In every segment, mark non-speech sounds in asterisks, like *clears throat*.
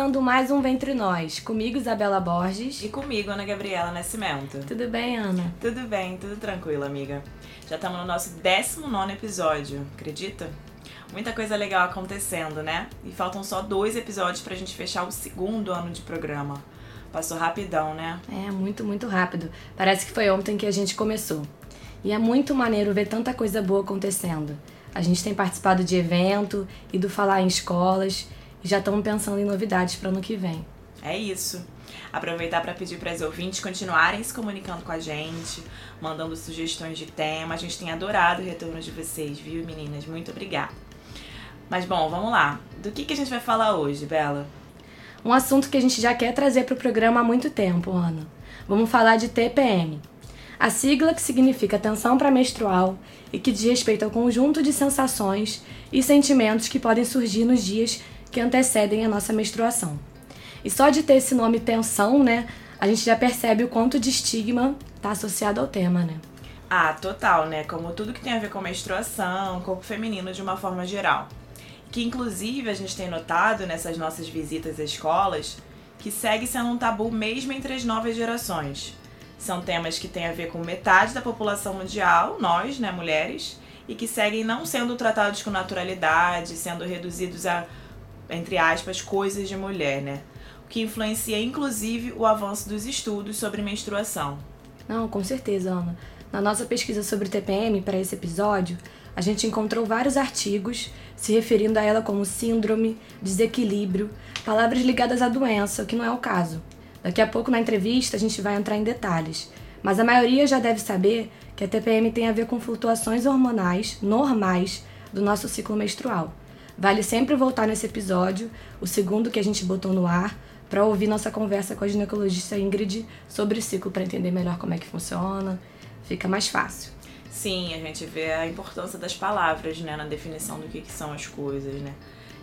começando mais um Ventre Nós. Comigo, Isabela Borges. E comigo, Ana Gabriela Nascimento. Tudo bem, Ana? Tudo bem, tudo tranquilo, amiga. Já estamos no nosso 19 episódio, acredita? Muita coisa legal acontecendo, né? E faltam só dois episódios pra gente fechar o segundo ano de programa. Passou rapidão, né? É, muito, muito rápido. Parece que foi ontem que a gente começou. E é muito maneiro ver tanta coisa boa acontecendo. A gente tem participado de evento, ido falar em escolas e já estamos pensando em novidades para ano que vem. É isso. Aproveitar para pedir para as ouvintes continuarem se comunicando com a gente, mandando sugestões de tema. A gente tem adorado o retorno de vocês, viu, meninas? Muito obrigada. Mas bom, vamos lá. Do que, que a gente vai falar hoje, Bela? Um assunto que a gente já quer trazer para o programa há muito tempo, Ana. Vamos falar de TPM, a sigla que significa tensão pré-menstrual e que diz respeito ao conjunto de sensações e sentimentos que podem surgir nos dias que antecedem a nossa menstruação. E só de ter esse nome tensão, né, a gente já percebe o quanto de estigma está associado ao tema, né? Ah, total, né? Como tudo que tem a ver com menstruação, corpo feminino de uma forma geral. Que inclusive a gente tem notado nessas nossas visitas às escolas que segue sendo um tabu mesmo entre as novas gerações. São temas que têm a ver com metade da população mundial, nós, né, mulheres, e que seguem não sendo tratados com naturalidade, sendo reduzidos a, entre aspas, coisas de mulher, né? O que influencia inclusive o avanço dos estudos sobre menstruação. Não, com certeza, Ana. Na nossa pesquisa sobre TPM para esse episódio, a gente encontrou vários artigos se referindo a ela como síndrome, desequilíbrio, palavras ligadas à doença, o que não é o caso. Daqui a pouco na entrevista a gente vai entrar em detalhes, mas a maioria já deve saber que a TPM tem a ver com flutuações hormonais normais do nosso ciclo menstrual. Vale sempre voltar nesse episódio, o segundo que a gente botou no ar, para ouvir nossa conversa com a ginecologista Ingrid sobre o ciclo para entender melhor como é que funciona. Fica mais fácil. Sim, a gente vê a importância das palavras, né, na definição do que, que são as coisas, né?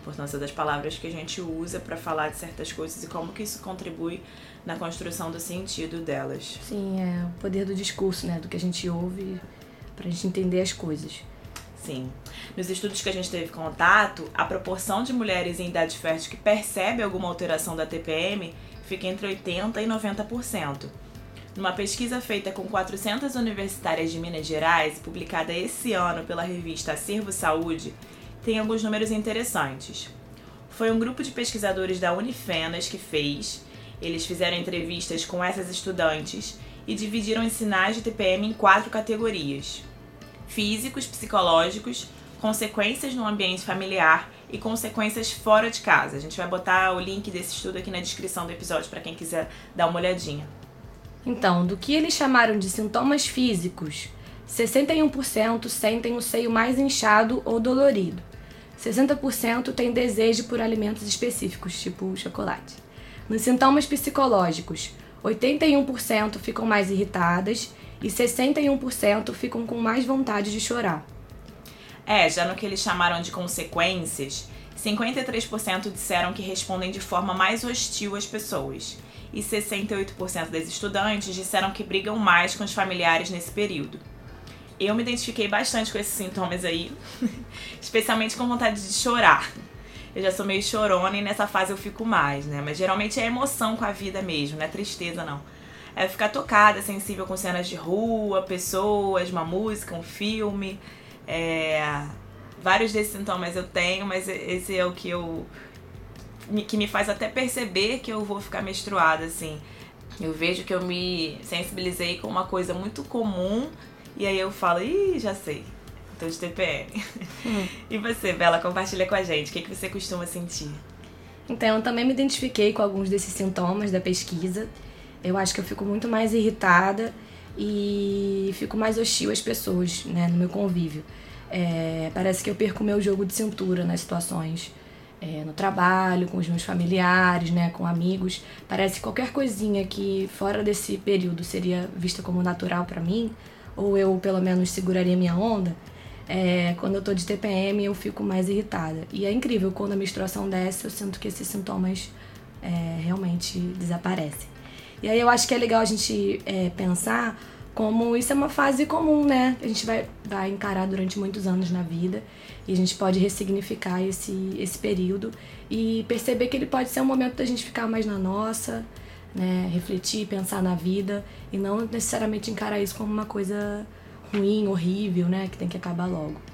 importância das palavras que a gente usa para falar de certas coisas e como que isso contribui na construção do sentido delas. Sim, é o poder do discurso, né, do que a gente ouve para a gente entender as coisas. Sim. Nos estudos que a gente teve contato, a proporção de mulheres em idade fértil que percebe alguma alteração da TPM fica entre 80% e 90%. Numa pesquisa feita com 400 universitárias de Minas Gerais, publicada esse ano pela revista Acervo Saúde, tem alguns números interessantes. Foi um grupo de pesquisadores da Unifenas que fez. Eles fizeram entrevistas com essas estudantes e dividiram os sinais de TPM em quatro categorias: físicos, psicológicos, consequências no ambiente familiar e consequências fora de casa. A gente vai botar o link desse estudo aqui na descrição do episódio para quem quiser dar uma olhadinha. Então, do que eles chamaram de sintomas físicos, 61% sentem o seio mais inchado ou dolorido. 60% têm desejo por alimentos específicos, tipo chocolate. Nos sintomas psicológicos, 81% ficam mais irritadas e 61% ficam com mais vontade de chorar. É, já no que eles chamaram de consequências, 53% disseram que respondem de forma mais hostil às pessoas, e 68% das estudantes disseram que brigam mais com os familiares nesse período eu me identifiquei bastante com esses sintomas aí, *laughs* especialmente com vontade de chorar. Eu já sou meio chorona e nessa fase eu fico mais, né? Mas geralmente é emoção com a vida mesmo, não é tristeza não. É ficar tocada, sensível com cenas de rua, pessoas, uma música, um filme. É... Vários desses sintomas eu tenho, mas esse é o que eu que me faz até perceber que eu vou ficar menstruada, assim. Eu vejo que eu me sensibilizei com uma coisa muito comum e aí eu falo, ih, já sei. Tô de TPM. Hum. *laughs* E você, Bela, compartilha com a gente. O que, que você costuma sentir? Então, eu também me identifiquei com alguns desses sintomas da pesquisa. Eu acho que eu fico muito mais irritada e fico mais hostil às pessoas, né, no meu convívio. É, parece que eu perco meu jogo de cintura nas situações. É, no trabalho, com os meus familiares, né, com amigos. Parece que qualquer coisinha que fora desse período seria vista como natural para mim, ou eu pelo menos seguraria minha onda, é, quando eu tô de TPM eu fico mais irritada. E é incrível, quando a menstruação desce, eu sinto que esses sintomas é, realmente desaparecem. E aí eu acho que é legal a gente é, pensar como isso é uma fase comum, né? A gente vai, vai encarar durante muitos anos na vida e a gente pode ressignificar esse, esse período e perceber que ele pode ser um momento da gente ficar mais na nossa, né? Refletir, pensar na vida e não necessariamente encarar isso como uma coisa ruim, horrível, né? Que tem que acabar logo.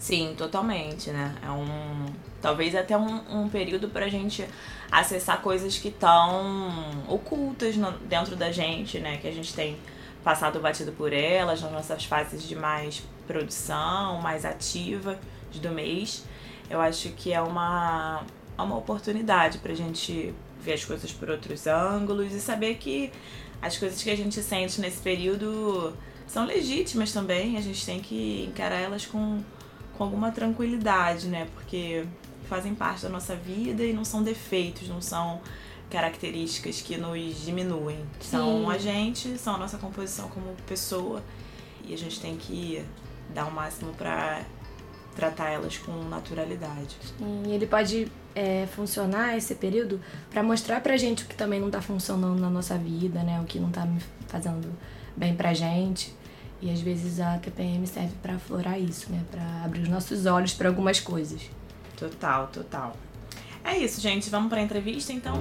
Sim, totalmente, né? É um. Talvez até um, um período pra gente acessar coisas que estão ocultas no, dentro da gente, né? Que a gente tem passado batido por elas nas nossas fases de mais produção, mais ativa do mês. Eu acho que é uma, é uma oportunidade pra gente ver as coisas por outros ângulos e saber que as coisas que a gente sente nesse período são legítimas também. A gente tem que encarar elas com, com alguma tranquilidade, né? Porque fazem parte da nossa vida e não são defeitos, não são características que nos diminuem. São Sim. a gente, são a nossa composição como pessoa e a gente tem que dar o máximo para tratar elas com naturalidade. E ele pode é, funcionar esse período para mostrar pra gente o que também não tá funcionando na nossa vida, né? O que não tá fazendo bem pra gente. E às vezes a TPM serve para aflorar isso, né? Para abrir os nossos olhos para algumas coisas. Total, total. É isso, gente. Vamos para a entrevista então?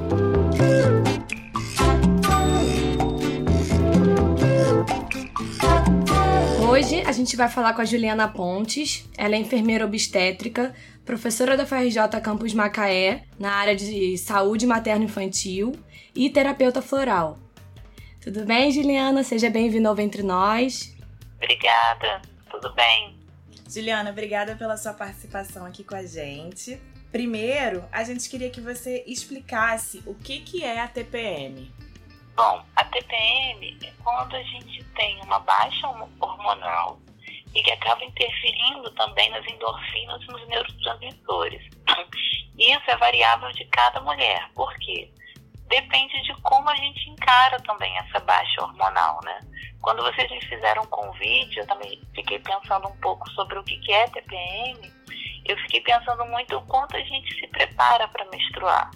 Hoje a gente vai falar com a Juliana Pontes. Ela é enfermeira obstétrica, professora da FRJ Campus Macaé, na área de saúde materno-infantil e terapeuta floral. Tudo bem, Juliana? Seja bem-vinda ao Ventre Nós. Obrigada, tudo bem. Juliana, obrigada pela sua participação aqui com a gente. Primeiro, a gente queria que você explicasse o que, que é a TPM. Bom, a TPM é quando a gente tem uma baixa hormonal e que acaba interferindo também nas endorfinas e nos neurotransmissores. *clears throat* Isso é variável de cada mulher, por quê? Depende de como a gente encara também essa baixa hormonal, né? Quando vocês me fizeram um convite, eu também fiquei pensando um pouco sobre o que é TPM eu fiquei pensando muito o quanto a gente se prepara para menstruar.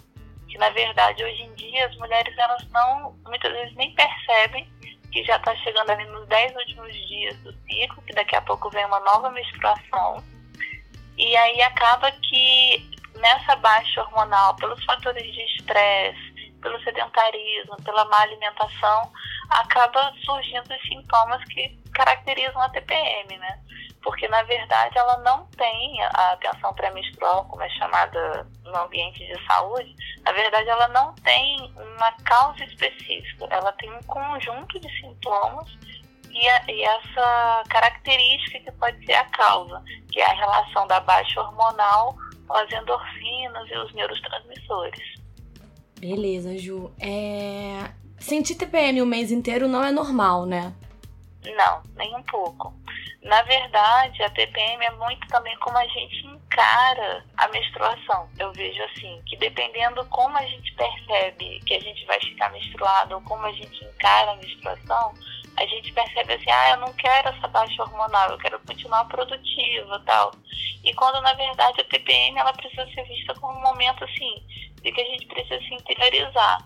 Que na verdade hoje em dia as mulheres elas não, muitas vezes nem percebem que já está chegando ali nos 10 últimos dias do ciclo, que daqui a pouco vem uma nova menstruação. E aí acaba que nessa baixa hormonal, pelos fatores de estresse, pelo sedentarismo, pela má alimentação, acaba surgindo os sintomas que caracterizam a TPM, né? porque na verdade ela não tem a atenção pré-menstrual, como é chamada no ambiente de saúde, na verdade ela não tem uma causa específica, ela tem um conjunto de sintomas e, a, e essa característica que pode ser a causa, que é a relação da baixa hormonal com as endorfinas e os neurotransmissores. Beleza, Ju. É... Sentir TPM o mês inteiro não é normal, né? Não, nem um pouco. Na verdade, a TPM é muito também como a gente encara a menstruação. Eu vejo assim, que dependendo como a gente percebe que a gente vai ficar menstruado ou como a gente encara a menstruação, a gente percebe assim, ah, eu não quero essa baixa hormonal, eu quero continuar produtiva tal. E quando na verdade a TPM ela precisa ser vista como um momento assim, de que a gente precisa se interiorizar.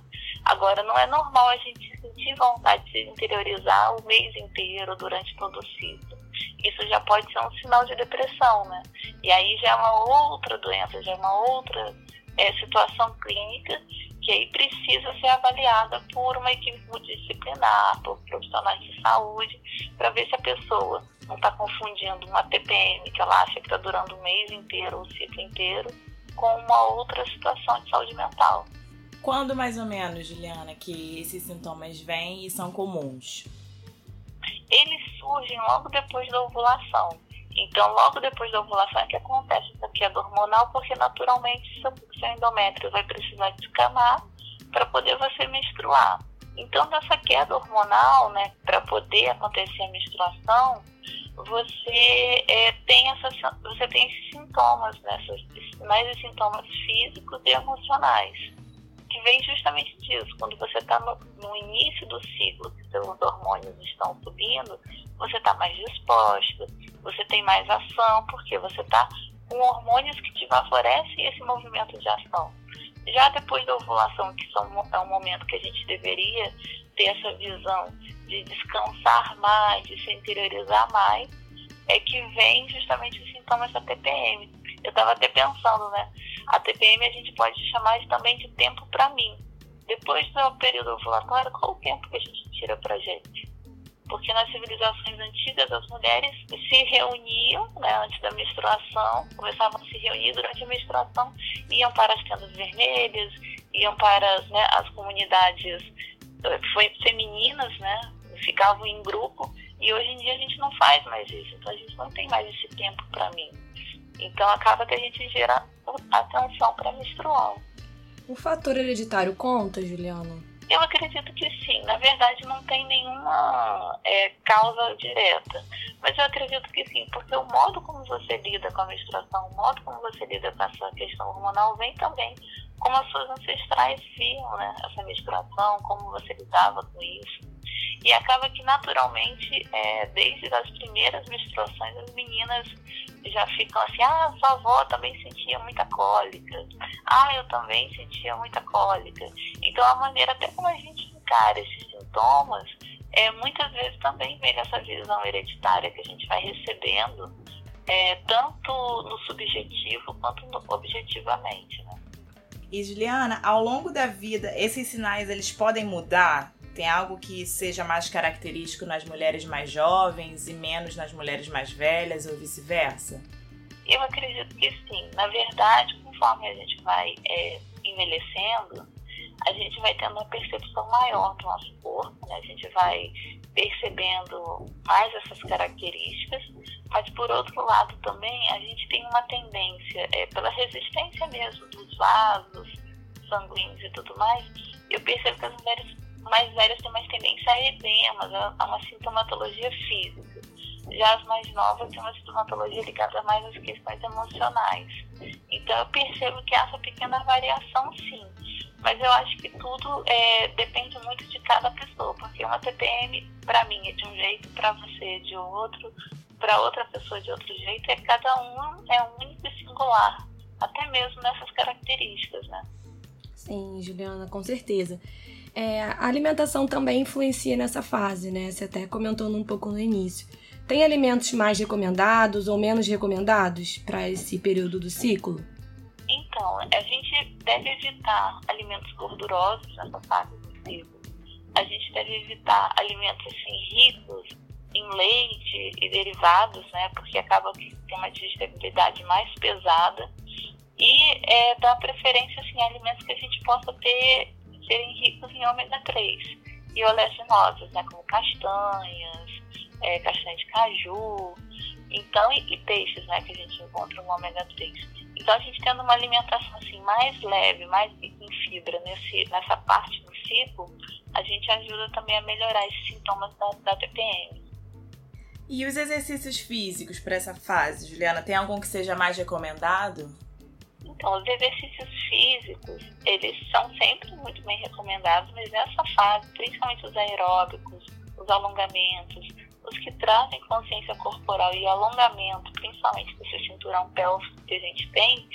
Agora, não é normal a gente sentir vontade de se interiorizar o mês inteiro durante todo o ciclo isso já pode ser um sinal de depressão, né? E aí já é uma outra doença, já é uma outra é, situação clínica que aí precisa ser avaliada por uma equipe multidisciplinar, por profissionais de saúde, para ver se a pessoa não está confundindo uma TPM, que ela acha que está durando o mês inteiro, o ciclo inteiro, com uma outra situação de saúde mental. Quando mais ou menos, Juliana, que esses sintomas vêm e são comuns? eles surgem logo depois da ovulação. Então, logo depois da ovulação é que acontece essa queda hormonal, porque naturalmente seu, seu endométrio vai precisar descamar para poder você menstruar. Então, nessa queda hormonal, né, para poder acontecer a menstruação, você é, tem essa, você tem esses sintomas, né, os sintomas físicos e emocionais que vem justamente disso. Quando você está no, no, início do ciclo, que seus hormônios estão subindo, você está mais disposto, você tem mais ação, porque você está com hormônios que te favorecem esse movimento de ação. Já depois da ovulação, que são, é um momento que a gente deveria ter essa visão de descansar mais, de se interiorizar mais, é que vem justamente os sintomas da TPM. Eu estava até pensando, né? A TPM a gente pode chamar também de tempo para mim. Depois do período ovulatório, qual o tempo que a gente tira para gente? Porque nas civilizações antigas as mulheres se reuniam né, antes da menstruação, começavam a se reunir durante a menstruação, iam para as tendas vermelhas, iam para né, as comunidades foi femininas, né? Ficavam em grupo e hoje em dia a gente não faz mais isso. Então a gente não tem mais esse tempo para mim. Então acaba que a gente gera atenção para menstrual. O fator hereditário conta, Juliana? Eu acredito que sim. Na verdade, não tem nenhuma é, causa direta. Mas eu acredito que sim, porque o modo como você lida com a menstruação, o modo como você lida com essa questão hormonal, vem também como as suas ancestrais viam né, essa menstruação, como você lidava com isso. E acaba que, naturalmente, é, desde as primeiras menstruações, as meninas já ficam assim: ah, sua avó também sentia muita cólica. Ah, eu também sentia muita cólica. Então, a maneira até como a gente encara esses sintomas, é, muitas vezes também vem essa visão hereditária que a gente vai recebendo, é, tanto no subjetivo quanto no objetivamente. Né? E Juliana, ao longo da vida, esses sinais eles podem mudar? Tem algo que seja mais característico nas mulheres mais jovens e menos nas mulheres mais velhas ou vice-versa? Eu acredito que sim. Na verdade, conforme a gente vai é, envelhecendo, a gente vai tendo uma percepção maior do nosso corpo, né? a gente vai percebendo mais essas características, mas por outro lado também a gente tem uma tendência, é, pela resistência mesmo dos vasos sanguíneos e tudo mais, eu percebo que as mulheres mais velhas têm mais tendência a edemas, a uma sintomatologia física. Já as mais novas têm uma sintomatologia ligada mais às questões emocionais. Então eu percebo que há essa pequena variação sim. Mas eu acho que tudo é, depende muito de cada pessoa, porque uma TPM, para mim, é de um jeito, para você é de outro, para outra pessoa de outro jeito, é cada um é único e singular, até mesmo nessas características, né? Sim, Juliana, com certeza. É, a alimentação também influencia nessa fase, né? Você até comentou um pouco no início. Tem alimentos mais recomendados ou menos recomendados para esse período do ciclo? Então, a gente deve evitar alimentos gordurosos nessa fase do ciclo. A gente deve evitar alimentos assim, ricos em leite e derivados, né? Porque acaba que tem uma digestibilidade mais pesada. E é, dar preferência assim, a alimentos que a gente possa ter serem ricos em ômega 3 e oleaginosas, né? Como castanhas, é, castanha de caju, então, e, e, peixes, né? Que a gente encontra no ômega 3. Então, a gente tendo uma alimentação assim mais leve, mais em fibra nesse, nessa parte do ciclo, a gente ajuda também a melhorar esses sintomas da, da TPM. E os exercícios físicos para essa fase, Juliana, tem algum que seja mais recomendado? Então, os exercícios físicos, eles são sempre muito bem recomendados, mas nessa fase, principalmente os aeróbicos, os alongamentos, os que trazem consciência corporal e alongamento, principalmente desse cinturão pélvico que a gente tem,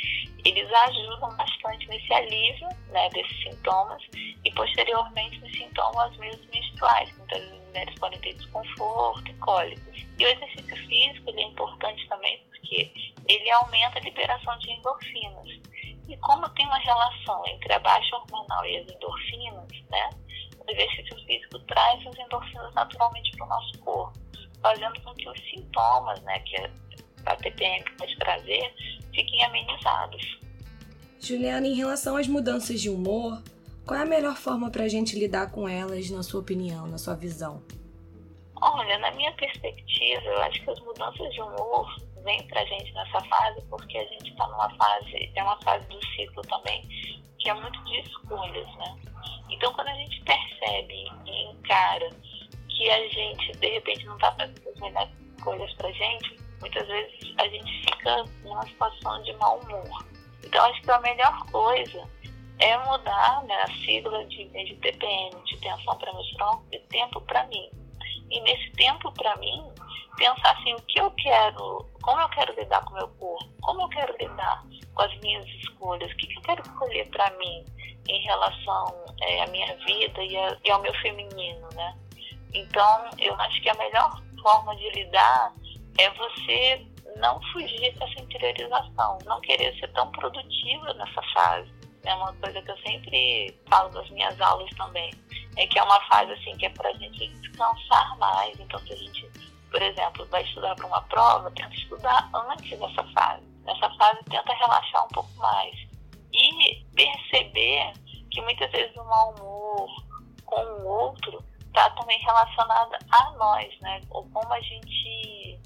eles ajudam bastante nesse alívio né, desses sintomas e posteriormente nos sintomas mesmo menstruais. Muitas as mulheres podem ter desconforto e cólicos. E o exercício físico ele é importante também porque ele aumenta a liberação de endorfinas. E como tem uma relação entre a baixa hormonal e as endorfinas, né? O exercício físico traz as endorfinas naturalmente para o nosso corpo fazendo com que os sintomas né, que a TPM pode trazer fiquem amenizados. Juliana, em relação às mudanças de humor, qual é a melhor forma para a gente lidar com elas, na sua opinião, na sua visão? Olha, na minha perspectiva, eu acho que as mudanças de humor vêm para a gente nessa fase porque a gente está numa fase, é uma fase do ciclo também, que é muito de escolhas, né? Então, quando a gente percebe e encara que a gente, de repente, não está fazendo as melhores coisas pra gente, muitas vezes a gente fica numa situação de mau humor. Então, acho que a melhor coisa é mudar né, a sigla de, de TPM, de tensão pré-menstrual, de tempo para mim. E nesse tempo para mim, pensar assim, o que eu quero, como eu quero lidar com o meu corpo, como eu quero lidar com as minhas escolhas, o que eu quero escolher para mim em relação é, à minha vida e, a, e ao meu feminino, né? Então, eu acho que a melhor forma de lidar é você não fugir dessa interiorização, não querer ser tão produtiva nessa fase. É uma coisa que eu sempre falo nas minhas aulas também, é que é uma fase assim que é para a gente descansar mais. Então, se a gente, por exemplo, vai estudar para uma prova, tenta estudar antes dessa fase. Nessa fase, tenta relaxar um pouco mais e perceber que muitas vezes o mau humor com o outro está também relacionado a nós, né? Ou como a gente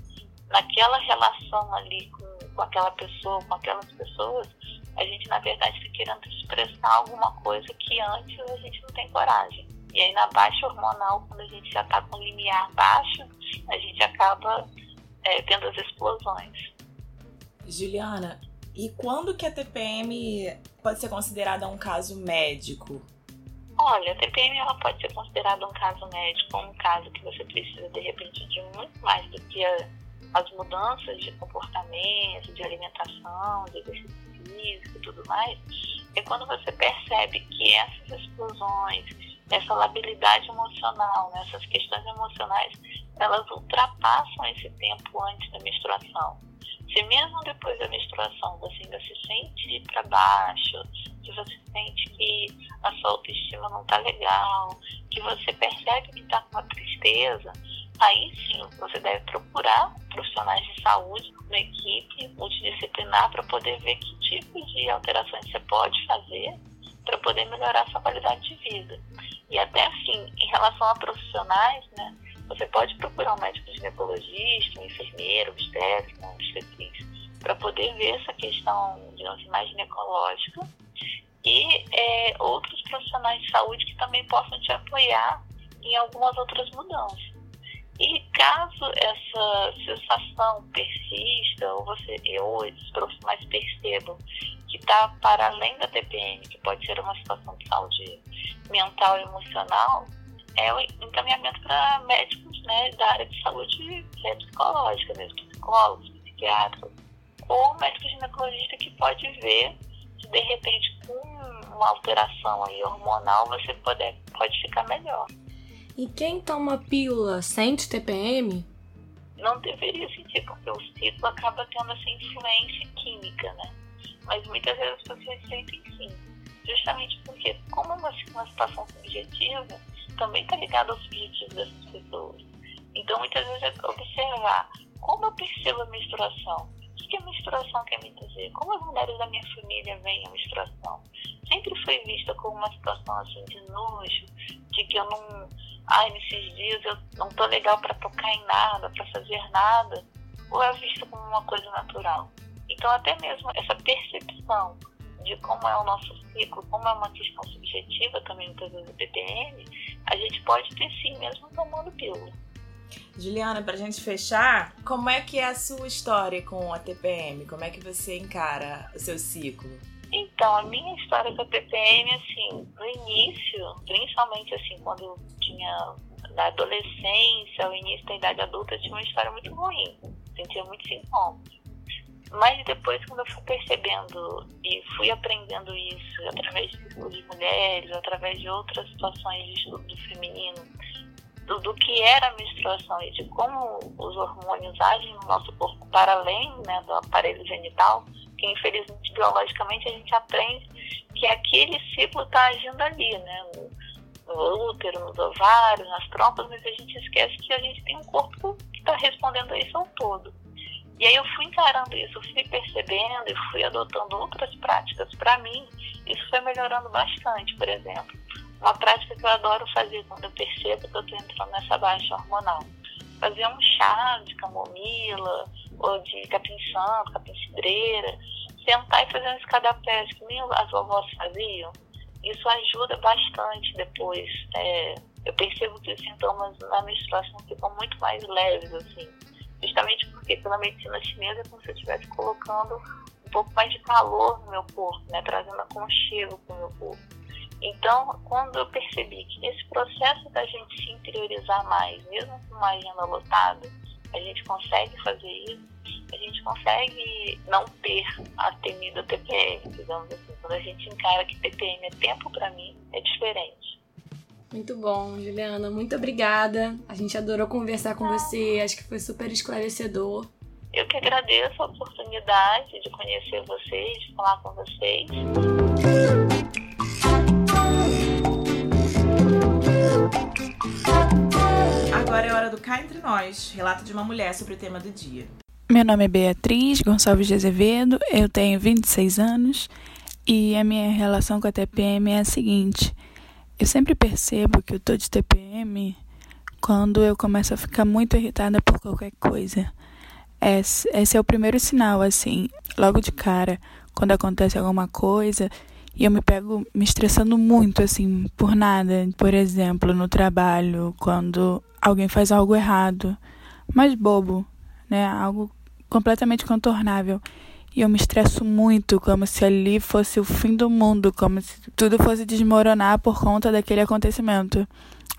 naquela relação ali com, com aquela pessoa, com aquelas pessoas, a gente na verdade está querendo expressar alguma coisa que antes a gente não tem coragem. E aí na baixa hormonal, quando a gente já está com o limiar baixo, a gente acaba é, tendo as explosões. Juliana, e quando que a TPM pode ser considerada um caso médico? Olha, a TPM ela pode ser considerada um caso médico, um caso que você precisa de repente de muito mais do que a as mudanças de comportamento, de alimentação, de exercício físico e tudo mais, é quando você percebe que essas explosões, essa labilidade emocional, né, essas questões emocionais, elas ultrapassam esse tempo antes da menstruação. Se mesmo depois da menstruação você ainda se sente para baixo, se você sente que a sua autoestima não está legal, que você percebe que está com uma tristeza, aí sim você deve procurar profissionais de saúde, uma equipe multidisciplinar para poder ver que tipo de alterações você pode fazer para poder melhorar a sua qualidade de vida. E até assim, em relação a profissionais, né, você pode procurar um médico ginecologista, um enfermeiro, obstétrico, um obstetriz, para poder ver essa questão, digamos assim, mais ginecológica e é, outros profissionais de saúde que também possam te apoiar em algumas outras mudanças. E caso essa sensação persista, ou você ou esses profissionais percebam que está para além da TPM, que pode ser uma situação de saúde mental e emocional, é o encaminhamento para médicos né, da área de saúde é psicológica, mesmo, psicólogos, psiquiatras, ou médico ginecologista que pode ver se de repente com uma alteração aí hormonal você pode, pode ficar melhor. E quem toma pílula sente TPM? Não deveria sentir, porque o ciclo acaba tendo essa influência química, né? Mas muitas vezes as pessoas sentem sim. Justamente porque, como é uma, uma situação subjetiva, também está ligada aos objetivos dessas pessoas. Então, muitas vezes é observar como eu percebo a menstruação. O que a menstruação quer me dizer? Como as mulheres da minha família veem a menstruação? Sempre foi vista como uma situação assim de nojo, de que eu não ai, nesses dias eu não tô legal para tocar em nada, para fazer nada, ou é visto como uma coisa natural. Então, até mesmo essa percepção de como é o nosso ciclo, como é uma questão subjetiva também, muitas vezes, do BPM, a gente pode ter sim, mesmo tomando pílula. Juliana, pra gente fechar, como é que é a sua história com a TPM? Como é que você encara o seu ciclo? Então, a minha história com a TPM, assim, no início, principalmente assim, quando eu tinha na adolescência, o início da idade adulta, eu tinha uma história muito ruim. Sentia muito sintomas. Mas depois, quando eu fui percebendo e fui aprendendo isso através de estudo de mulheres, através de outras situações de estudo do feminino, do, do, que era a menstruação e de como os hormônios agem no nosso corpo para além né, do aparelho genital, que infelizmente biologicamente a gente aprende que aquele ciclo está agindo ali, né? No, no, útero, nos ovários, nas trompas, mas a gente esquece que a gente tem um corpo que está respondendo a isso ao todo. E aí eu fui encarando isso, fui percebendo e fui adotando outras práticas. Para mim, isso foi melhorando bastante, por exemplo. Uma prática que eu adoro fazer quando eu percebo que eu estou entrando nessa baixa hormonal. Fazer um chá de camomila, ou de capim santo, capim cidreira, sentar e fazer um escadapés que nem as vovós faziam, isso ajuda bastante depois. É, eu percebo que os sintomas na menstruação ficam muito mais leves, assim. Justamente porque pela medicina chinesa é como se eu estivesse colocando um pouco mais de calor no meu corpo, né? Trazendo aconchego para o meu corpo. Então, quando eu percebi que nesse processo da gente se interiorizar mais, mesmo com uma agenda lotada, a gente consegue fazer isso, a gente consegue não ter a temida TPM, digamos assim. Quando a gente encara que TPM é tempo para mim, é diferente. Muito bom, Juliana. Muito obrigada. A gente adorou conversar com você. Acho que foi super esclarecedor. Eu que agradeço a oportunidade de conhecer vocês, de falar com vocês. Agora é hora do Cá Entre Nós, relato de uma mulher sobre o tema do dia. Meu nome é Beatriz Gonçalves de Azevedo, eu tenho 26 anos e a minha relação com a TPM é a seguinte: eu sempre percebo que eu tô de TPM quando eu começo a ficar muito irritada por qualquer coisa. Esse, esse é o primeiro sinal, assim, logo de cara, quando acontece alguma coisa e eu me pego me estressando muito, assim, por nada. Por exemplo, no trabalho, quando alguém faz algo errado, mais bobo, né? Algo completamente contornável. E eu me estresso muito, como se ali fosse o fim do mundo, como se tudo fosse desmoronar por conta daquele acontecimento.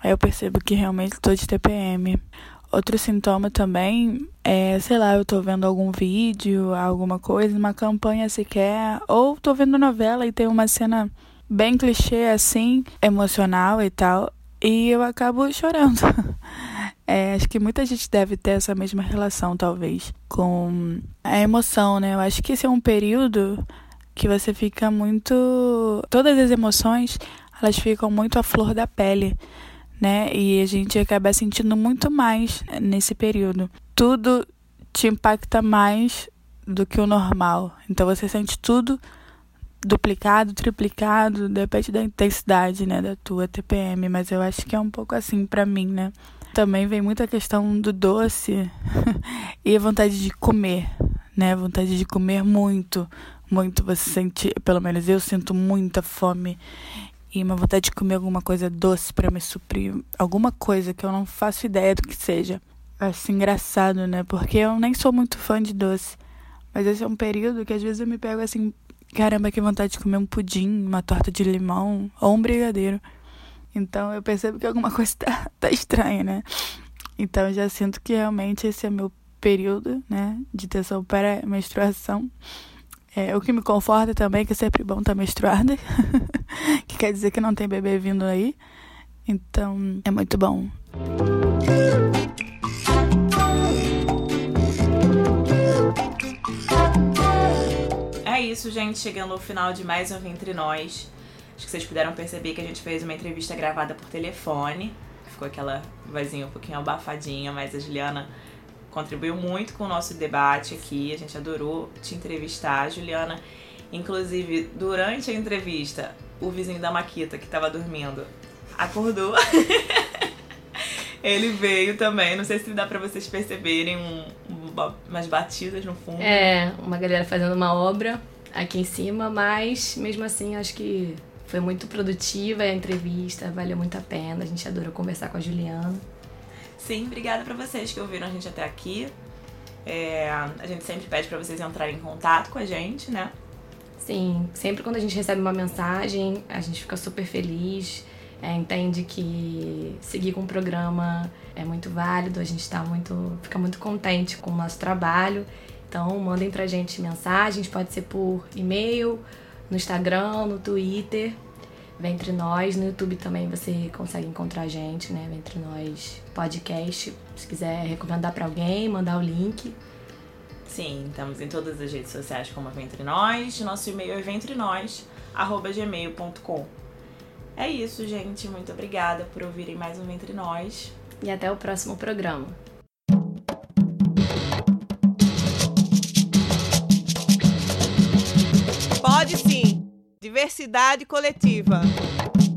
Aí eu percebo que realmente estou de TPM. Outro sintoma também é, sei lá, eu tô vendo algum vídeo, alguma coisa, uma campanha sequer, ou tô vendo novela e tem uma cena bem clichê assim, emocional e tal, e eu acabo chorando. *laughs* É, acho que muita gente deve ter essa mesma relação, talvez, com a emoção, né? Eu acho que esse é um período que você fica muito. Todas as emoções, elas ficam muito à flor da pele né? E a gente acaba sentindo muito mais nesse período. Tudo te impacta mais do que o normal. Então você sente tudo duplicado, triplicado, depende da intensidade, né, da tua TPM, mas eu acho que é um pouco assim para mim, né? Também vem muita questão do doce *laughs* e a vontade de comer, né? Vontade de comer muito, muito. Você sente, pelo menos eu sinto muita fome e uma vontade de comer alguma coisa doce para me suprir, alguma coisa que eu não faço ideia do que seja. Acho engraçado, né? Porque eu nem sou muito fã de doce. Mas esse é um período que às vezes eu me pego assim, caramba, que vontade de comer um pudim, uma torta de limão ou um brigadeiro. Então eu percebo que alguma *laughs* coisa tá, tá estranha, né? Então eu já sinto que realmente esse é meu período, né, de tensão para menstruação. É, o que me conforta também é que é sempre bom estar menstruada, *laughs* que quer dizer que não tem bebê vindo aí. Então, é muito bom. É isso, gente. Chegando ao final de mais um Entre Nós. Acho que vocês puderam perceber que a gente fez uma entrevista gravada por telefone. Ficou aquela vozinha um pouquinho abafadinha, mas a Juliana contribuiu muito com o nosso debate aqui. A gente adorou te entrevistar, Juliana. Inclusive, durante a entrevista, o vizinho da Maquita, que estava dormindo, acordou. *laughs* Ele veio também. Não sei se dá para vocês perceberem um, umas batidas no fundo. É, uma galera fazendo uma obra aqui em cima, mas mesmo assim acho que foi muito produtiva a entrevista, valeu muito a pena. A gente adorou conversar com a Juliana. Sim, obrigada para vocês que ouviram a gente até aqui. É, a gente sempre pede para vocês entrarem em contato com a gente, né? Sim, sempre quando a gente recebe uma mensagem, a gente fica super feliz, é, entende que seguir com o programa é muito válido, a gente tá muito, fica muito contente com o nosso trabalho. Então, mandem pra gente mensagens, pode ser por e-mail, no Instagram, no Twitter. Ventre Nós. No YouTube também você consegue encontrar a gente, né? Ventre Nós Podcast. Se quiser recomendar para alguém, mandar o link. Sim, estamos em todas as redes sociais como Ventre Nós. Nosso e-mail é ventrenós@gmail.com. É isso, gente. Muito obrigada por ouvirem mais um Ventre Nós. E até o próximo programa. Diversidade coletiva.